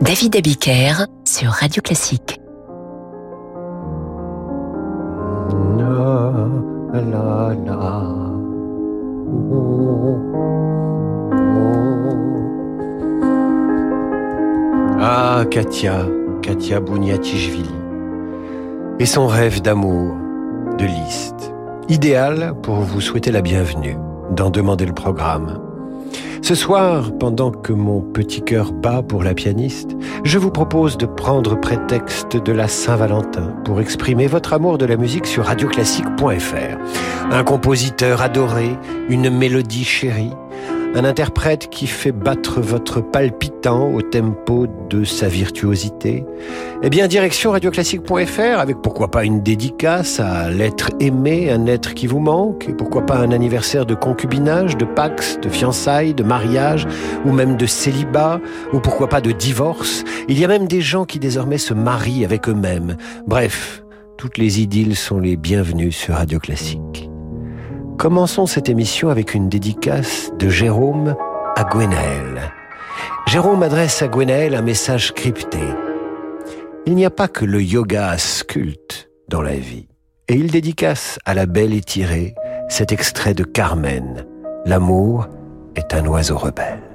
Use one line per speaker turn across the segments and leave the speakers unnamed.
David Abiker sur Radio Classique.
Ah, Katia, Katia Bouniatichvili. Et son rêve d'amour, de Liszt. Idéal pour vous souhaiter la bienvenue, d'en demander le programme. Ce soir, pendant que mon petit cœur bat pour la pianiste, je vous propose de prendre prétexte de la Saint-Valentin pour exprimer votre amour de la musique sur radioclassique.fr. Un compositeur adoré, une mélodie chérie, un interprète qui fait battre votre palpitant au tempo de sa virtuosité Eh bien, direction radioclassique.fr avec pourquoi pas une dédicace à l'être aimé, un être qui vous manque, et pourquoi pas un anniversaire de concubinage, de pax, de fiançailles, de mariage, ou même de célibat, ou pourquoi pas de divorce. Il y a même des gens qui désormais se marient avec eux-mêmes. Bref, toutes les idylles sont les bienvenues sur Radio Classique. Commençons cette émission avec une dédicace de Jérôme à Gwenaël. Jérôme adresse à Gwenaël un message crypté. Il n'y a pas que le yoga sculpte dans la vie. Et il dédicace à la belle étirée cet extrait de Carmen. L'amour est un oiseau rebelle.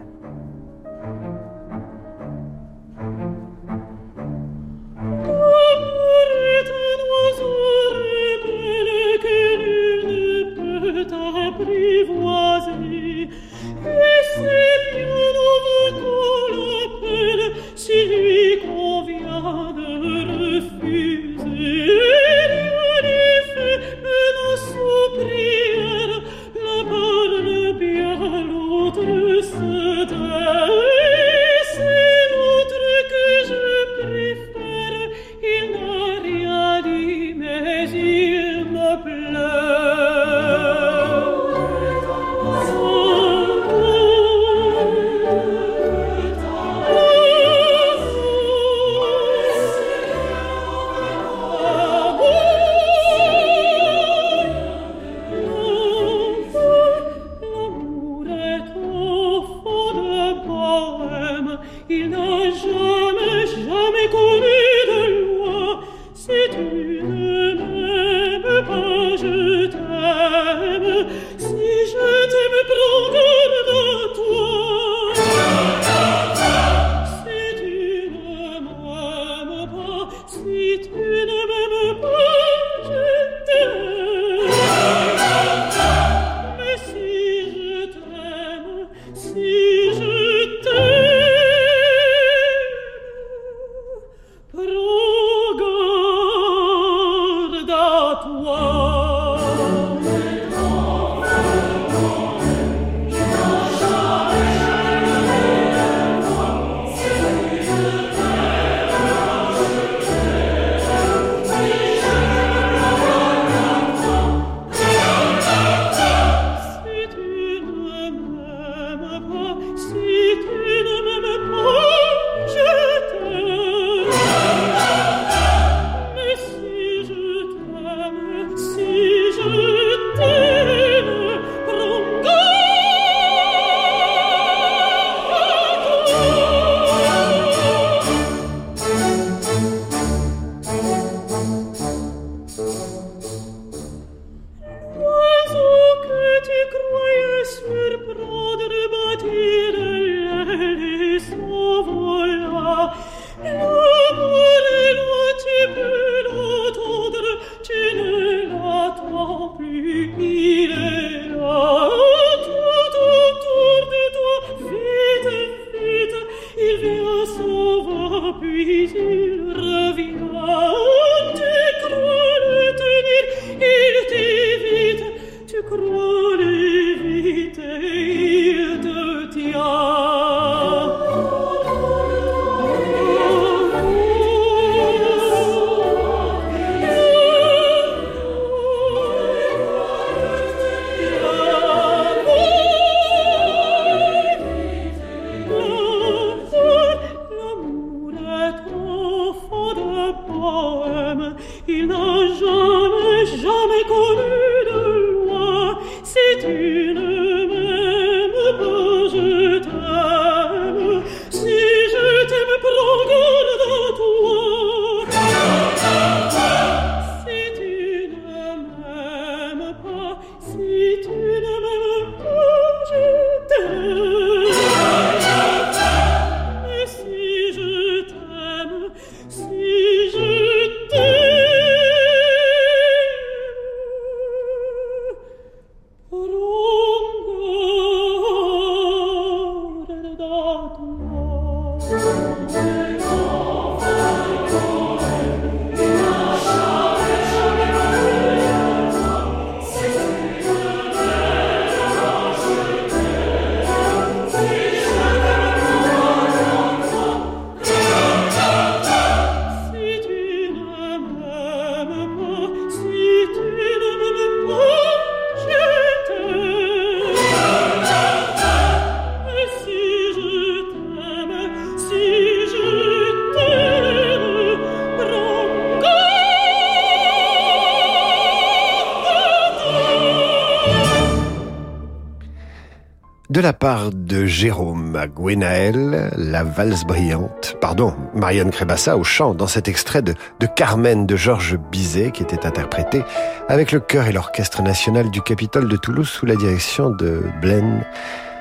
Jérôme Gwenaël, La valse brillante, pardon, Marianne Crébassa au chant dans cet extrait de, de Carmen de Georges Bizet qui était interprété avec le chœur et l'orchestre national du Capitole de Toulouse sous la direction de Ben,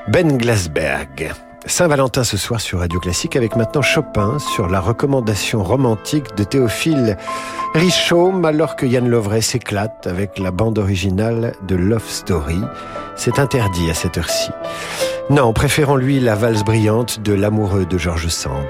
ben Glasberg. Saint-Valentin ce soir sur Radio Classique avec maintenant Chopin sur la recommandation romantique de Théophile Richaume alors que Yann Lovray s'éclate avec la bande originale de Love Story. C'est interdit à cette heure-ci. Non, préférons lui la valse brillante de l'amoureux de Georges Sand.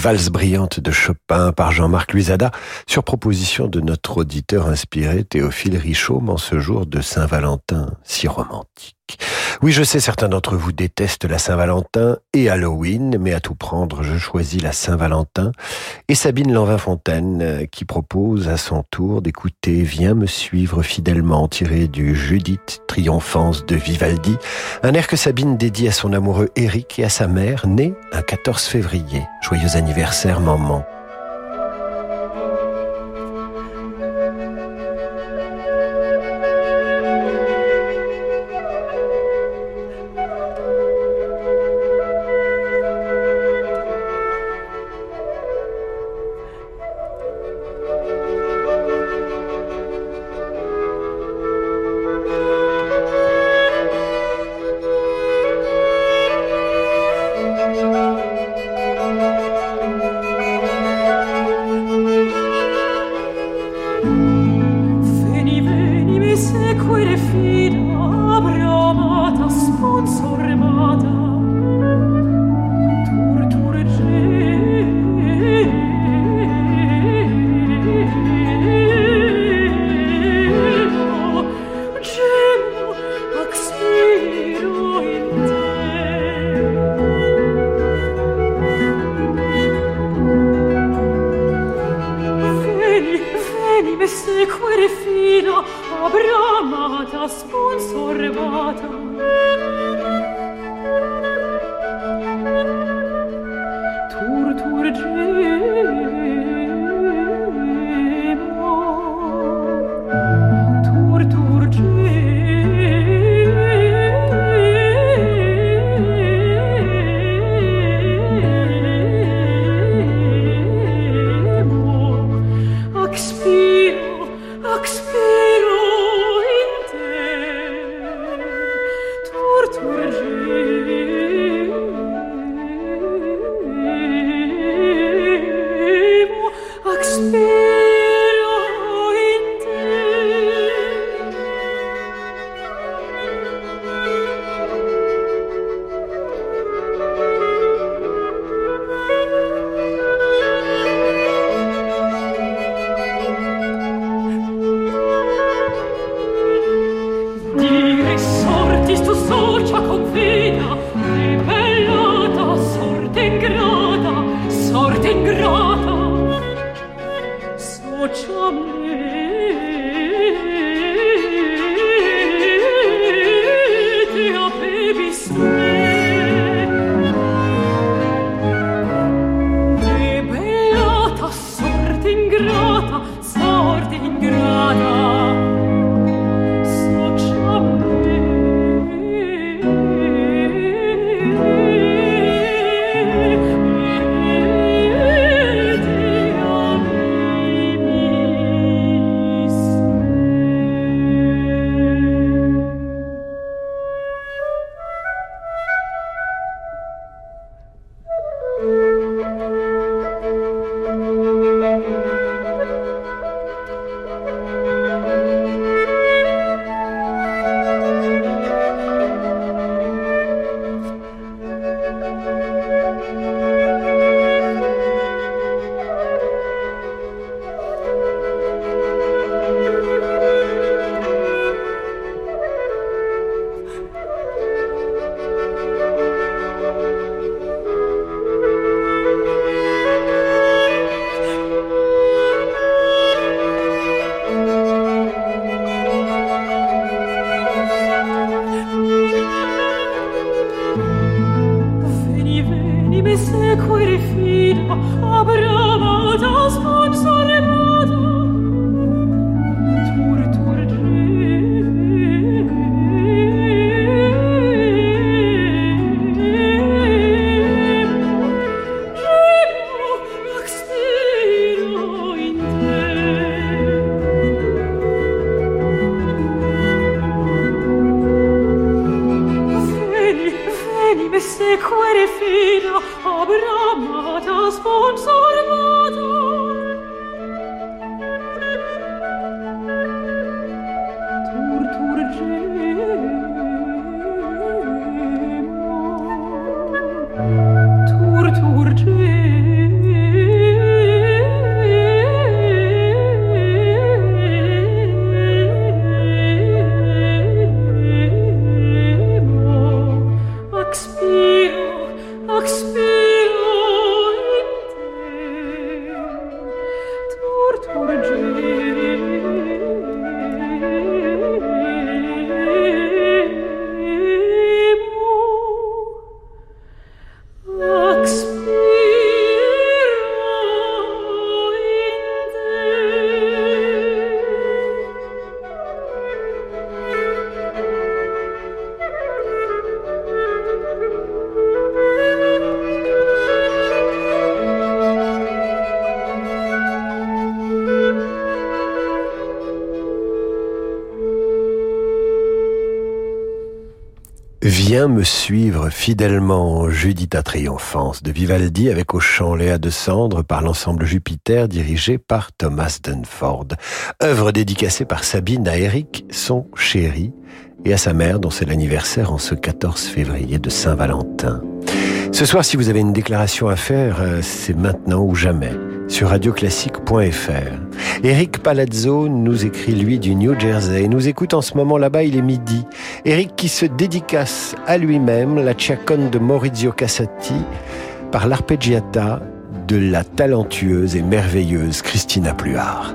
Valse brillante de Chopin par Jean-Marc Luisada sur proposition de notre auditeur inspiré Théophile Richaud en ce jour de Saint-Valentin si romantique. Oui, je sais, certains d'entre vous détestent la Saint-Valentin et Halloween, mais à tout prendre, je choisis la Saint-Valentin et Sabine Lanvin-Fontaine euh, qui propose à son tour d'écouter Viens me suivre fidèlement tiré du Judith triomphance de Vivaldi, un air que Sabine dédie à son amoureux Eric et à sa mère, née un 14 février. Joyeux anniversaire, maman.
Viens me suivre fidèlement, Judita Triomphance de Vivaldi avec au chant Léa de Cendre par l'ensemble Jupiter dirigé par Thomas Dunford. Œuvre dédicacée par Sabine à Eric, son chéri, et à sa mère dont c'est l'anniversaire en ce 14 février de Saint-Valentin. Ce soir, si vous avez une déclaration à faire, euh, c'est maintenant ou jamais sur radioclassique.fr. Eric Palazzo nous écrit lui du New Jersey nous écoute en ce moment là-bas, il est midi. Eric qui se dédicace à lui-même la Chaconne de Maurizio Cassati par l'arpeggiata de la talentueuse et merveilleuse Christina Pluart.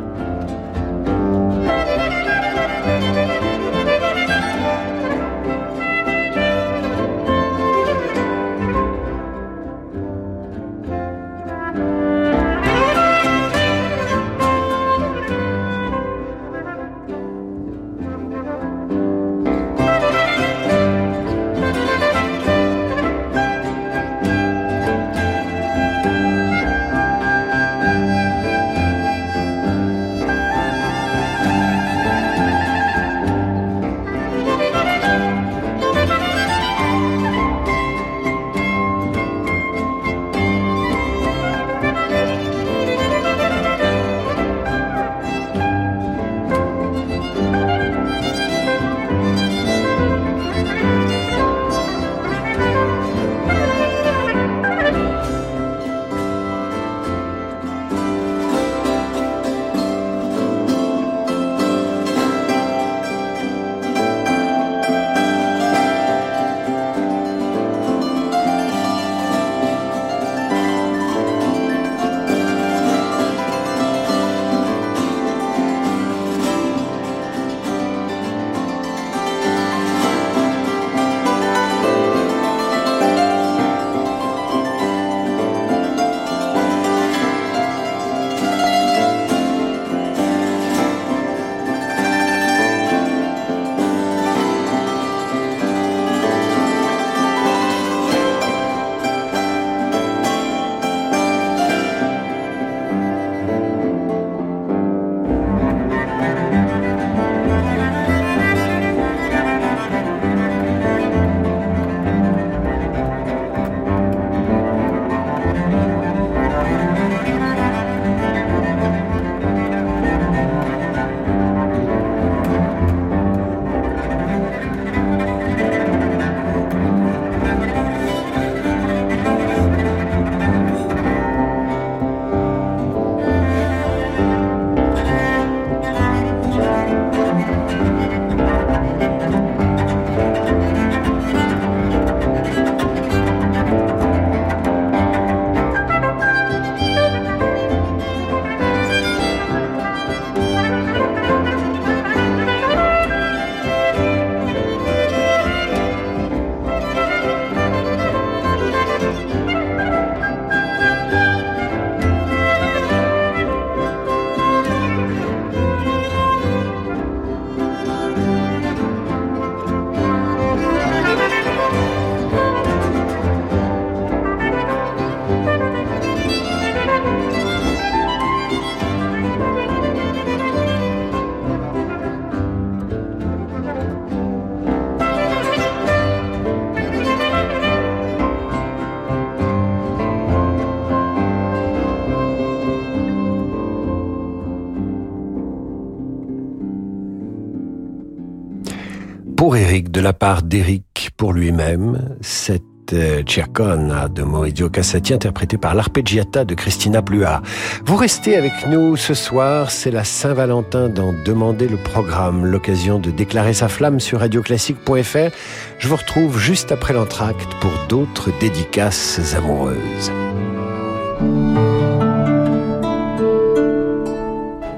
La part d'Eric pour lui-même, cette euh, Cercona de Maurizio Cassati interprétée par l'arpeggiata de Christina Blua. Vous restez avec nous ce soir, c'est la Saint-Valentin d'en demander le programme, l'occasion de déclarer sa flamme sur radioclassique.fr. Je vous retrouve juste après l'entracte pour d'autres dédicaces amoureuses.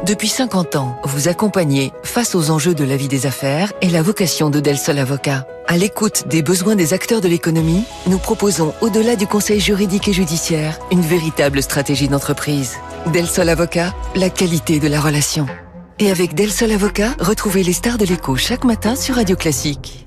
Depuis 50 ans, vous accompagnez face aux enjeux de la vie des affaires et la vocation de Del Sol Avocat. À l'écoute des besoins des acteurs de l'économie, nous proposons, au-delà du conseil juridique et judiciaire, une véritable stratégie d'entreprise. Del Sol Avocat, la qualité de la relation. Et avec Del Sol Avocat, retrouvez les stars de l'écho chaque matin sur Radio Classique.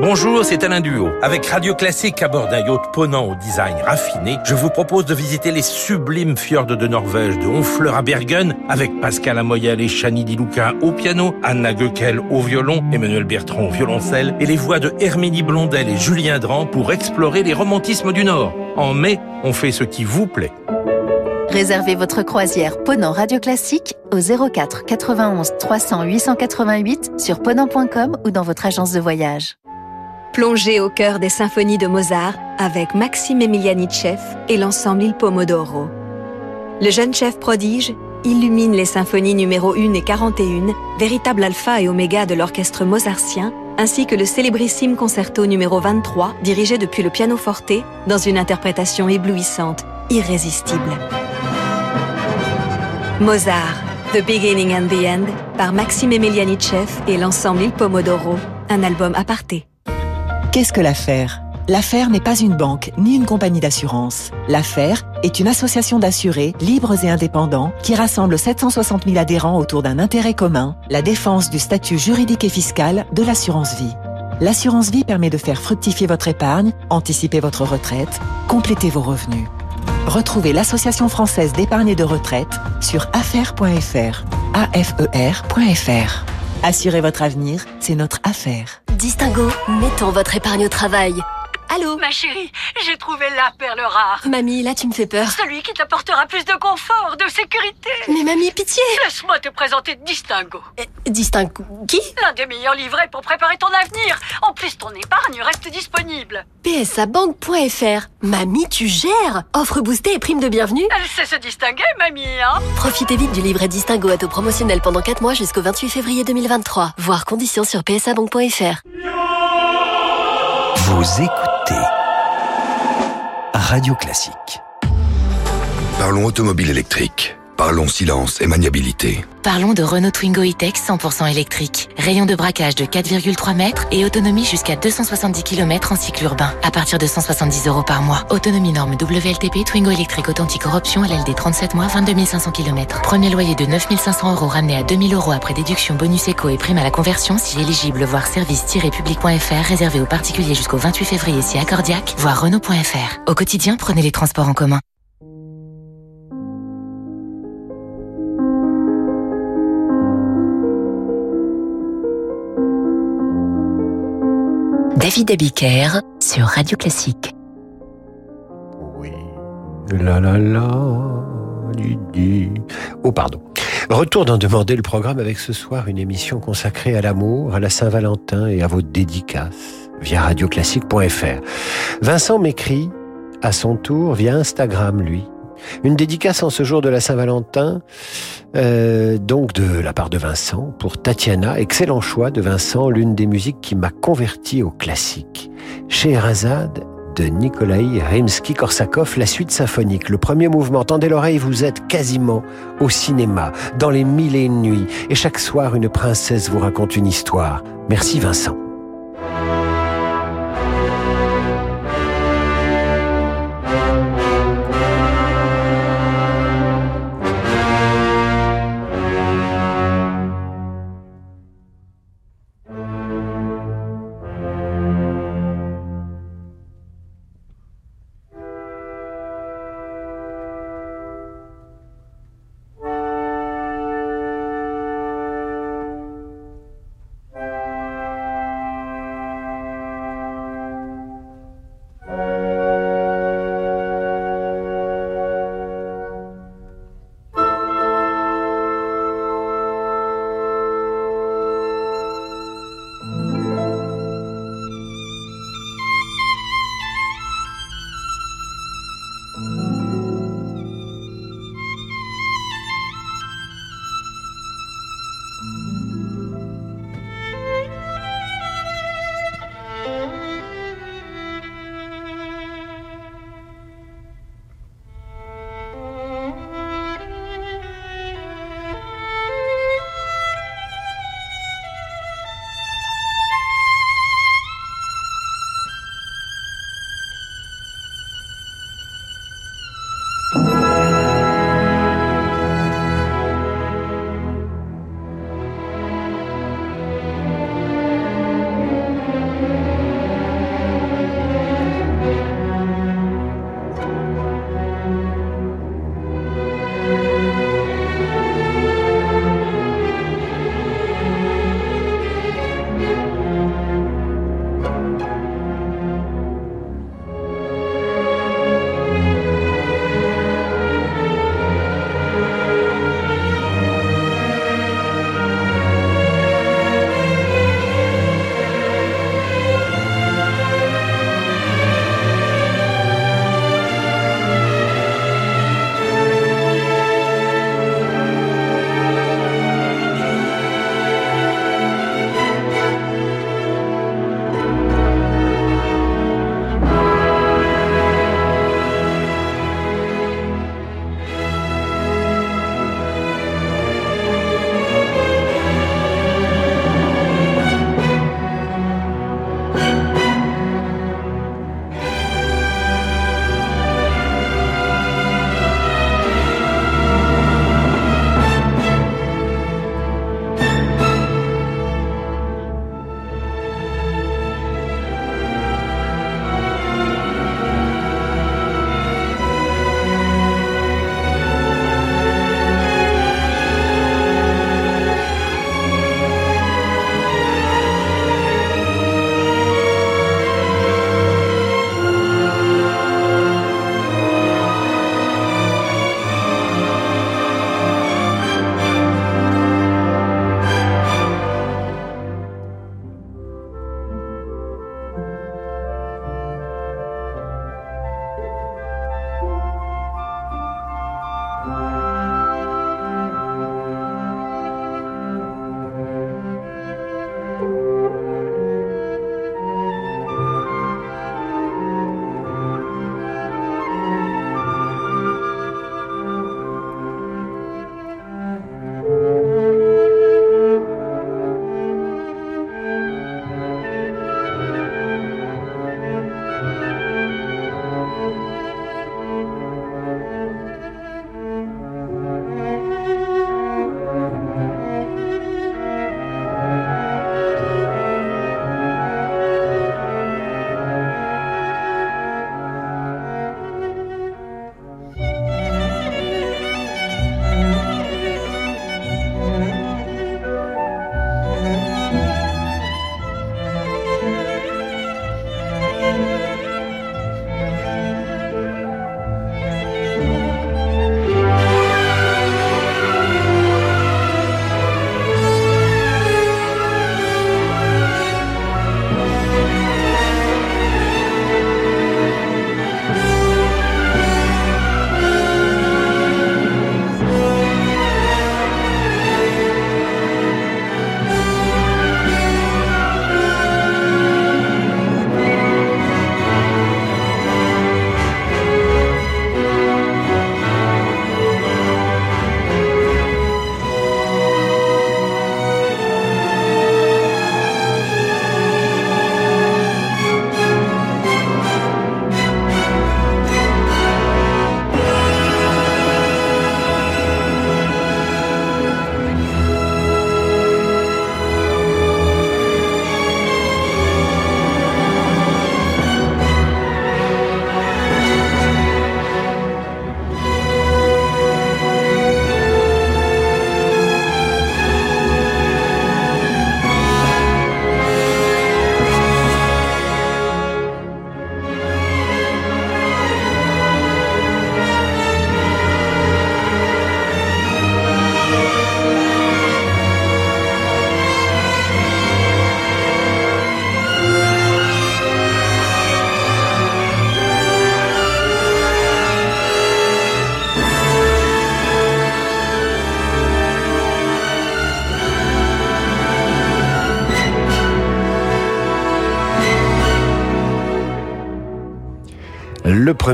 Bonjour, c'est Alain Duo. Avec Radio Classique à bord d'un yacht ponant au design raffiné, je vous propose de visiter les sublimes fjords de Norvège, de Honfleur à Bergen, avec Pascal Amoyel et Chani Di Luca au piano, Anna Goekel au violon, Emmanuel Bertrand au violoncelle, et les voix de Herménie Blondel et Julien Dran pour explorer les romantismes du Nord. En mai, on fait ce qui vous plaît.
Réservez votre croisière Ponant Radio Classique au 04 91 300 888 sur ponant.com ou dans votre agence de voyage.
Plongez au cœur des symphonies de Mozart avec Maxime Emiliani-Chef et l'ensemble Il Pomodoro. Le jeune chef prodige illumine les symphonies numéro 1 et 41, véritable alpha et oméga de l'orchestre mozartien, ainsi que le célébrissime concerto numéro 23, dirigé depuis le pianoforte, dans une interprétation éblouissante, irrésistible. Mozart, The Beginning and the End, par Maxime Emiliani-Chef et l'ensemble Il Pomodoro, un album aparté.
Qu'est-ce que l'affaire? L'affaire n'est pas une banque ni une compagnie d'assurance. L'affaire est une association d'assurés libres et indépendants qui rassemble 760 000 adhérents autour d'un intérêt commun, la défense du statut juridique et fiscal de l'assurance vie. L'assurance vie permet de faire fructifier votre épargne, anticiper votre retraite, compléter vos revenus. Retrouvez l'Association française d'épargne et de retraite sur affaire.fr. AFER.fr. Assurez votre avenir, c'est notre affaire.
Distingo, mettons votre épargne au travail.
Allô Ma chérie, j'ai trouvé la perle rare.
Mamie, là tu me fais peur.
Celui qui t'apportera plus de confort, de sécurité.
Mais mamie, pitié
Laisse-moi te présenter Distingo.
Euh, Distingo qui
L'un des meilleurs livrets pour préparer ton avenir. En plus, ton épargne reste disponible.
PSAbank.fr Mamie, tu gères Offre boostée et prime de bienvenue
Elle sait se distinguer, mamie, hein
Profitez vite du livret Distingo à taux promotionnel pendant 4 mois jusqu'au 28 février 2023. Voir conditions sur psabank.fr.
Vous écoutez Radio Classique.
Parlons automobile électrique. Parlons silence et maniabilité.
Parlons de Renault Twingo E-Tech 100% électrique. Rayon de braquage de 4,3 mètres et autonomie jusqu'à 270 km en cycle urbain. À partir de 170 euros par mois. Autonomie norme WLTP Twingo électrique authentique option LLD 37 mois 22 500 km. Premier loyer de 9 500 euros ramené à 2000 euros après déduction bonus éco et prime à la conversion si éligible. Voir service-public.fr réservé aux particuliers jusqu'au 28 février si accordiaque. Voir Renault.fr. Au quotidien, prenez les transports en commun. David sur Radio Classique.
Oui. La la la. Oh, pardon. Retour d'en demander le programme avec ce soir une émission consacrée à l'amour, à la Saint-Valentin et à vos dédicaces via radioclassique.fr. Vincent m'écrit à son tour via Instagram, lui. Une dédicace en ce jour de la Saint-Valentin, euh, donc de la part de Vincent, pour Tatiana, excellent choix de Vincent, l'une des musiques qui m'a converti au classique. Scheherazade de Nikolai Rimsky-Korsakov, la suite symphonique. Le premier mouvement, tendez l'oreille, vous êtes quasiment au cinéma, dans les mille et une nuits, et chaque soir une princesse vous raconte une histoire. Merci Vincent.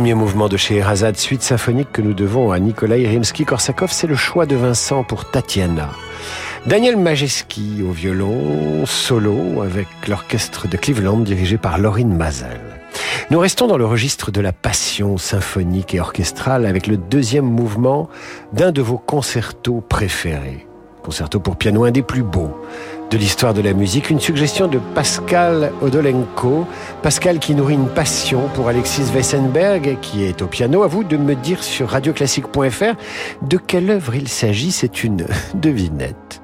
Premier mouvement de Scheherazade, suite symphonique que nous devons à Nikolai Rimsky-Korsakov, c'est le choix de Vincent pour Tatiana. Daniel Majeski au violon, solo avec l'orchestre de Cleveland dirigé par Laurine Mazel. Nous restons dans le registre de la passion symphonique et orchestrale avec le deuxième mouvement d'un de vos concertos préférés. Concerto pour piano, un des plus beaux de l'histoire de la musique, une suggestion de Pascal Odolenko. Pascal qui nourrit une passion pour Alexis Weissenberg, qui est au piano. À vous de me dire sur radioclassique.fr de quelle œuvre il s'agit. C'est une devinette.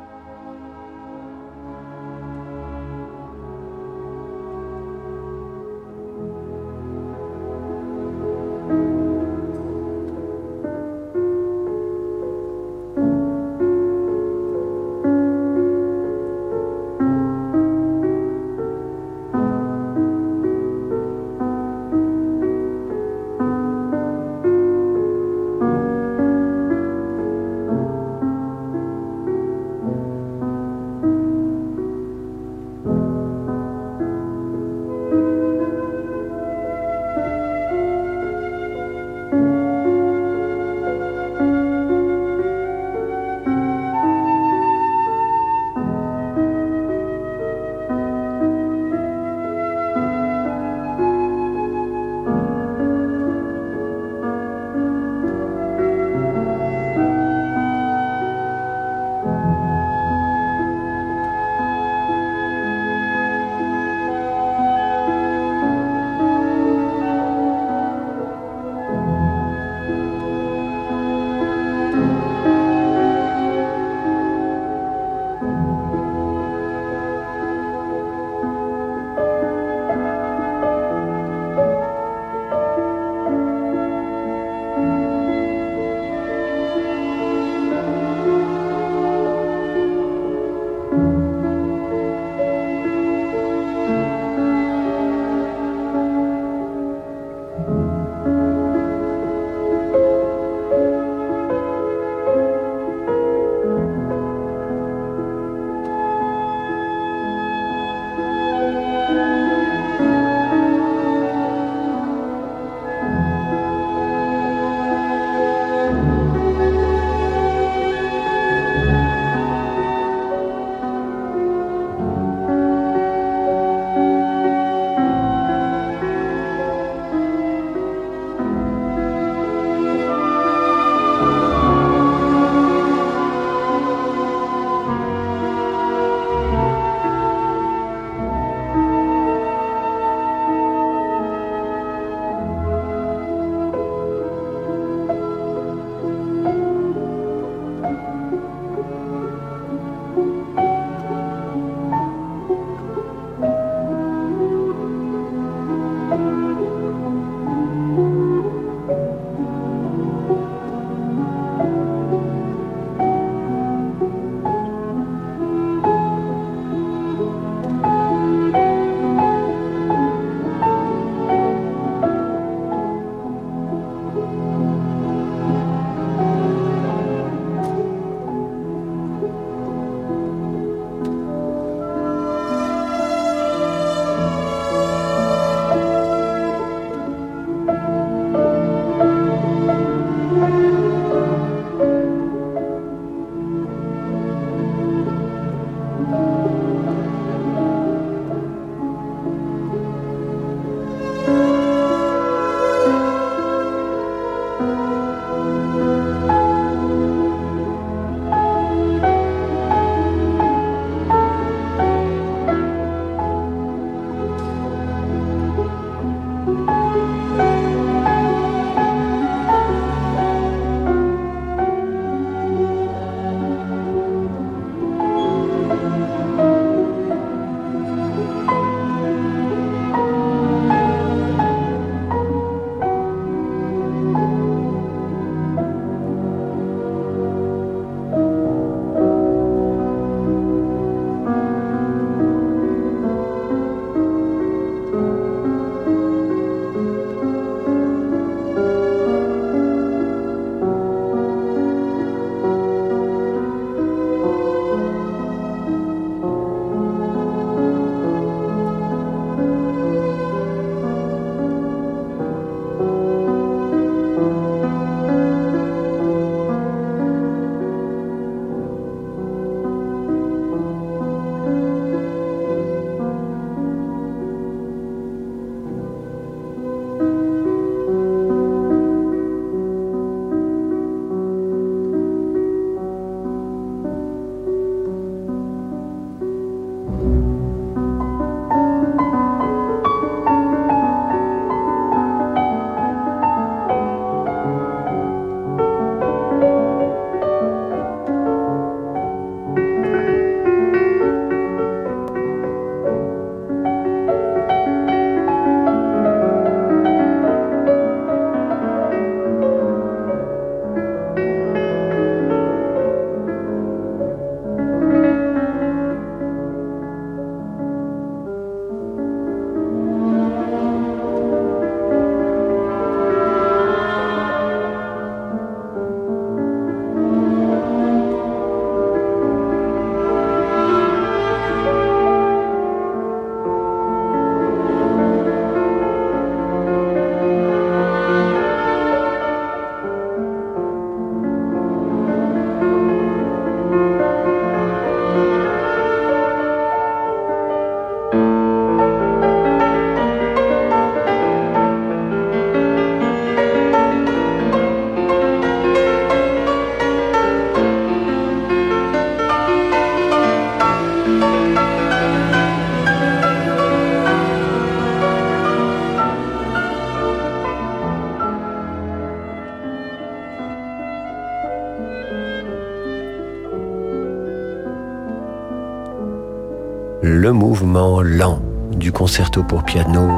Mouvement lent du concerto pour piano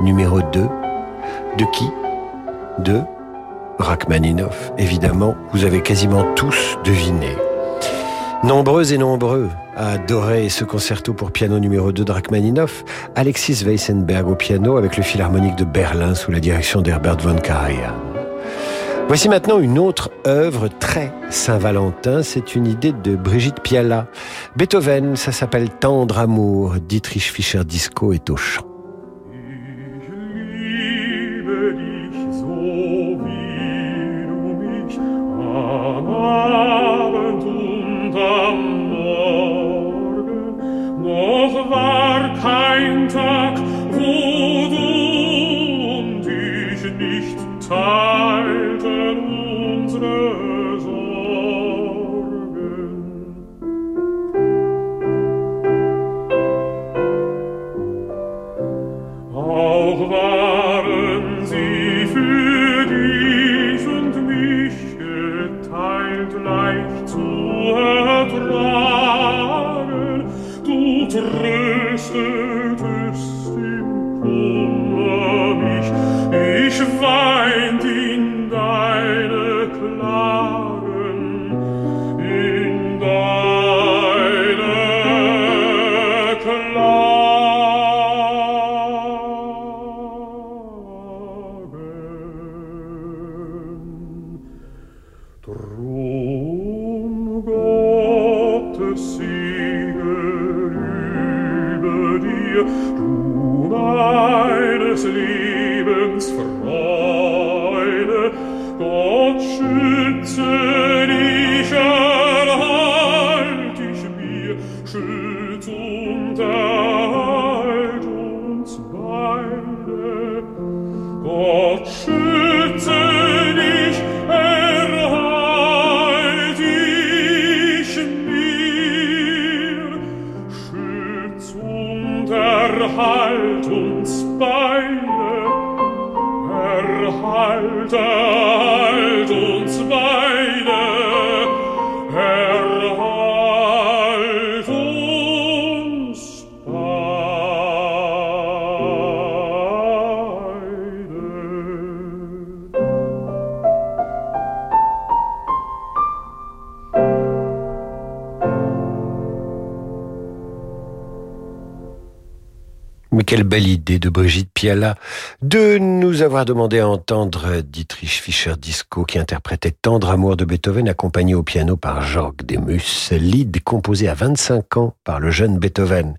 numéro 2. De qui? De Rachmaninoff, évidemment, vous avez quasiment tous deviné. Nombreux et nombreux à adorer ce concerto pour piano numéro 2 de Rachmaninoff, Alexis Weissenberg au piano avec le Philharmonique de Berlin sous la direction d'Herbert von Karajan. Voici maintenant une autre œuvre très Saint-Valentin, c'est une idée de Brigitte Piala. Beethoven, ça s'appelle Tendre amour, Dietrich Fischer-Disco est au chant. Quelle belle idée de Brigitte Piala de nous avoir demandé à entendre Dietrich Fischer-Disco qui interprétait Tendre amour de Beethoven accompagné au piano par Georg Demus, lead composé à 25 ans par le jeune Beethoven.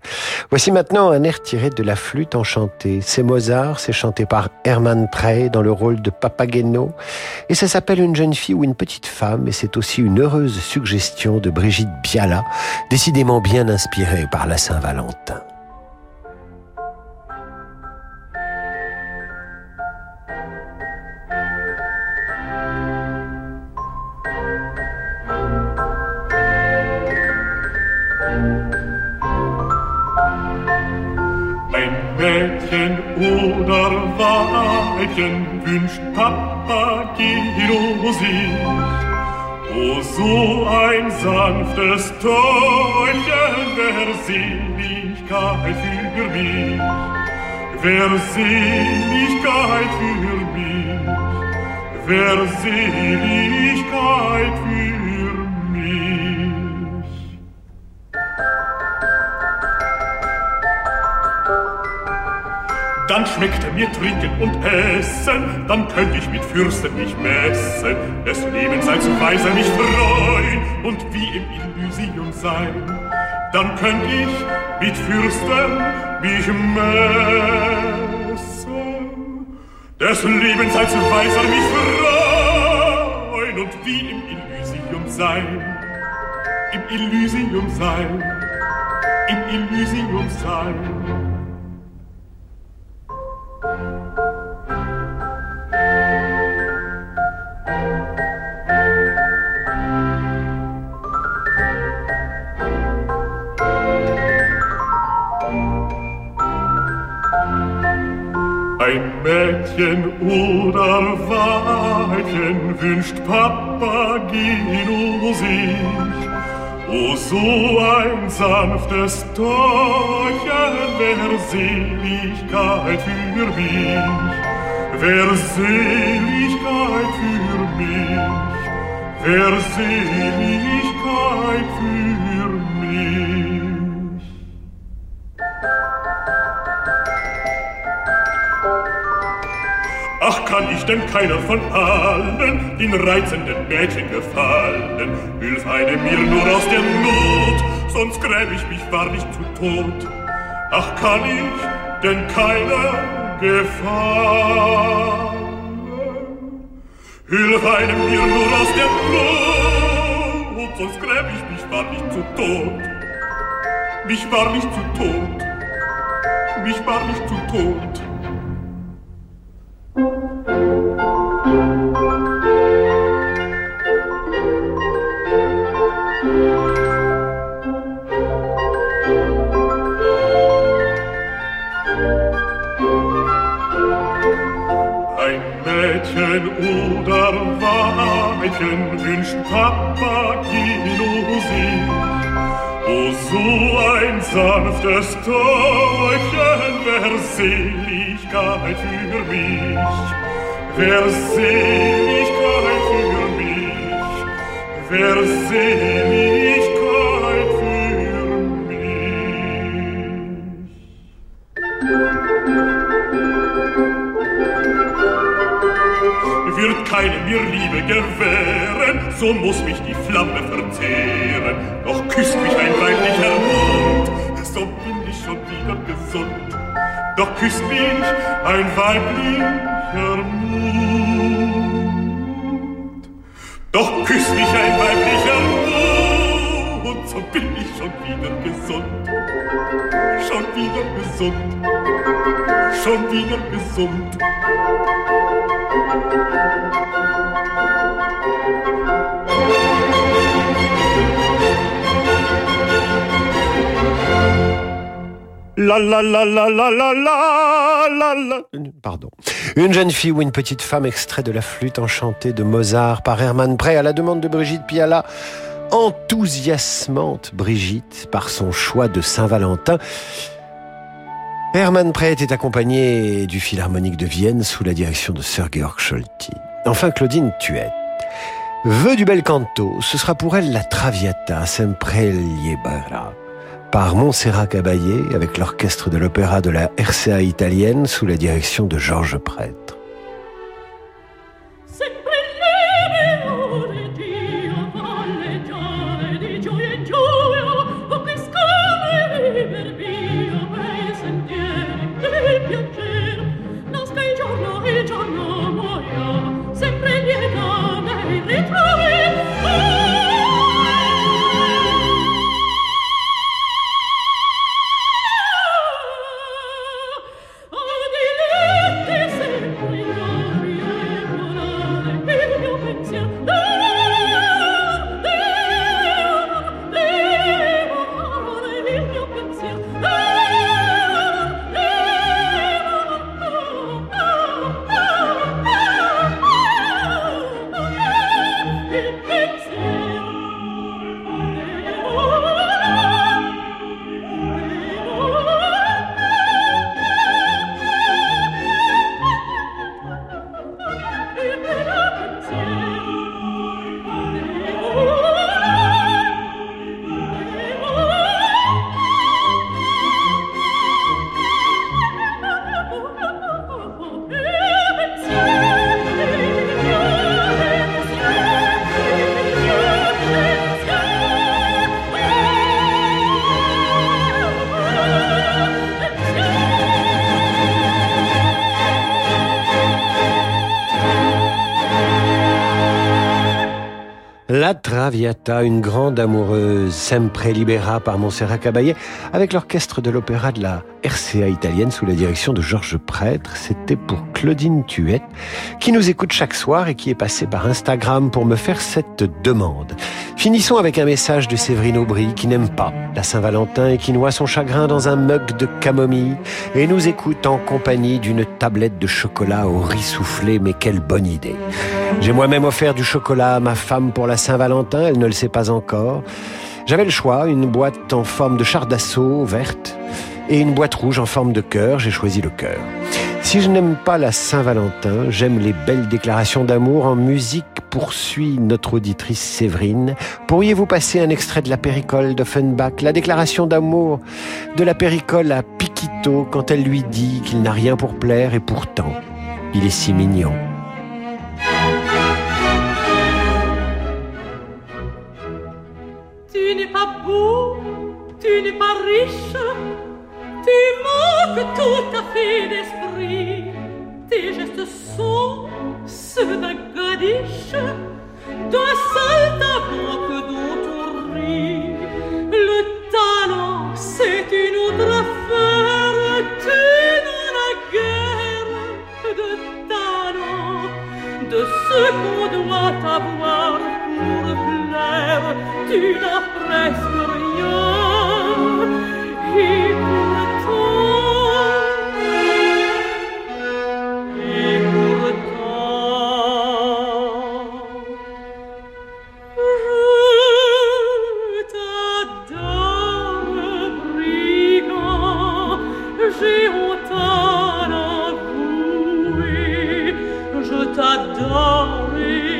Voici maintenant un air tiré de la flûte enchantée. C'est Mozart, c'est chanté par Hermann Prey dans le rôle de Papageno et ça s'appelle Une jeune fille ou une petite femme et c'est aussi une heureuse suggestion de Brigitte Piala, décidément bien inspirée par la Saint-Valentin.
Mädchen wünscht Papageno sich. O so ein sanftes Täubchen, wer Seligkeit für mich, wer Seligkeit für mich, wer Seligkeit für mich. Dann schmeckte mir Trinken und Essen, dann könnte ich mit Fürsten mich messen, des Lebens als Weiser mich freuen und wie im Elysium sein. Dann könnte ich mit Fürsten mich messen, des Lebens als Weiser mich freuen und wie im Elysium sein. Im Elysium sein, im Elysium sein. Mädchen oder Weibchen wünscht Papageno sich. O so ein sanftes Täubchen, wer Seligkeit für mich, wer Seligkeit für mich, wer Seligkeit für mich. Kann ich denn keiner von allen den reizenden Mädchen gefallen? Hilf eine mir nur aus der Not, sonst gräb ich mich wahrlich zu Tod. Ach, kann ich denn keiner gefallen? Hilf einem mir nur aus der Not, sonst gräb ich mich wahrlich zu Tod. Mich wahrlich zu Tod. Mich wahrlich zu Tod. Weibchen wünscht Papageno sich. O so ein sanftes Täubchen, wer Seligkeit für mich, wer Seligkeit für mich, wer Seligkeit keine mir Liebe gewähren, so muss mich die Flamme verzehren. Doch küsst mich ein weiblicher Mund, so bin ich schon wieder gesund. Doch küsst mich ein weiblicher Mund. Doch küsst mich ein weiblicher Mund, so bin ich schon wieder gesund. Schon wieder gesund. Schon wieder gesund.
La la la la la la la la Pardon. Une jeune fille ou une petite femme extrait de la flûte enchantée de Mozart par Hermann Prey à la demande de Brigitte Piala. Enthousiasmante Brigitte par son choix de Saint-Valentin. Hermann Prey était accompagné du Philharmonique de Vienne sous la direction de Sir Georg Scholti. Enfin, Claudine Tuette. Vœu du bel canto, ce sera pour elle la Traviata sempreliebara par Montserrat Caballé avec l'orchestre de l'opéra de la RCA italienne sous la direction de Georges Prêtre. Une grande amoureuse, sempre libera par Montserrat Caballé, avec l'orchestre de l'opéra de la RCA italienne sous la direction de Georges Prêtre. C'était pour Claudine Tuette, qui nous écoute chaque soir et qui est passée par Instagram pour me faire cette demande. Finissons avec un message de Séverine Aubry, qui n'aime pas la Saint-Valentin et qui noie son chagrin dans un mug de camomille et nous écoute en compagnie d'une tablette de chocolat au riz soufflé, mais quelle bonne idée. J'ai moi-même offert du chocolat à ma femme pour la Saint-Valentin, elle ne le sait pas encore. J'avais le choix, une boîte en forme de char d'assaut verte et une boîte rouge en forme de cœur. J'ai choisi le cœur. Si je n'aime pas la Saint-Valentin, j'aime les belles déclarations d'amour en musique, poursuit notre auditrice Séverine. Pourriez-vous passer un extrait de la péricole d'Offenbach, la déclaration d'amour de la péricole à Piquito quand elle lui dit qu'il n'a rien pour plaire et pourtant, il est si mignon.
Tu n'es pas beau, tu n'es pas riche, tu manques tout à fait d'esprit. Tes gestes sont ceux d'un gadiche, d'un saltimbanque dont on rit. Le talent, c'est une autre affaire. Tu n'en as guère de talent, de ce qu'on doit avoir pour plaire. Tu n'as presque rien. Je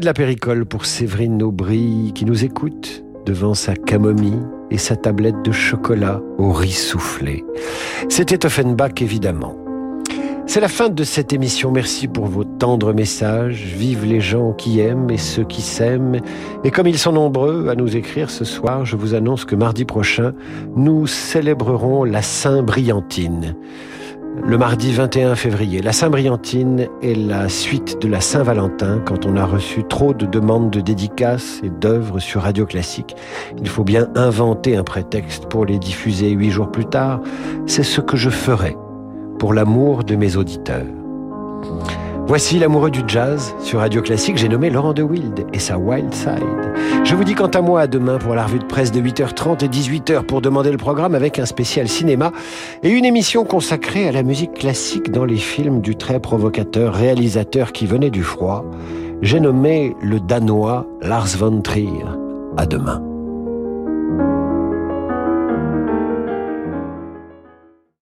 De la péricole pour Séverine Aubry qui nous écoute devant sa camomille et sa tablette de chocolat au riz soufflé. C'était Offenbach évidemment. C'est la fin de cette émission. Merci pour vos tendres messages. Vive les gens qui aiment et ceux qui s'aiment. Et comme ils sont nombreux à nous écrire ce soir, je vous annonce que mardi prochain, nous célébrerons la Saint-Briantine. Le mardi 21 février, la Saint-Briantine est la suite de la Saint-Valentin quand on a reçu trop de demandes de dédicaces et d'œuvres sur Radio Classique. Il faut bien inventer un prétexte pour les diffuser huit jours plus tard. C'est ce que je ferai pour l'amour de mes auditeurs. Voici l'amoureux du jazz sur Radio Classique. J'ai nommé Laurent de Wild et sa Wild Side. Je vous dis quant à moi à demain pour la revue de presse de 8h30 et 18h pour demander le programme avec un spécial cinéma et une émission consacrée à la musique classique dans les films du très provocateur réalisateur qui venait du froid. J'ai nommé le Danois Lars von Trier. À demain.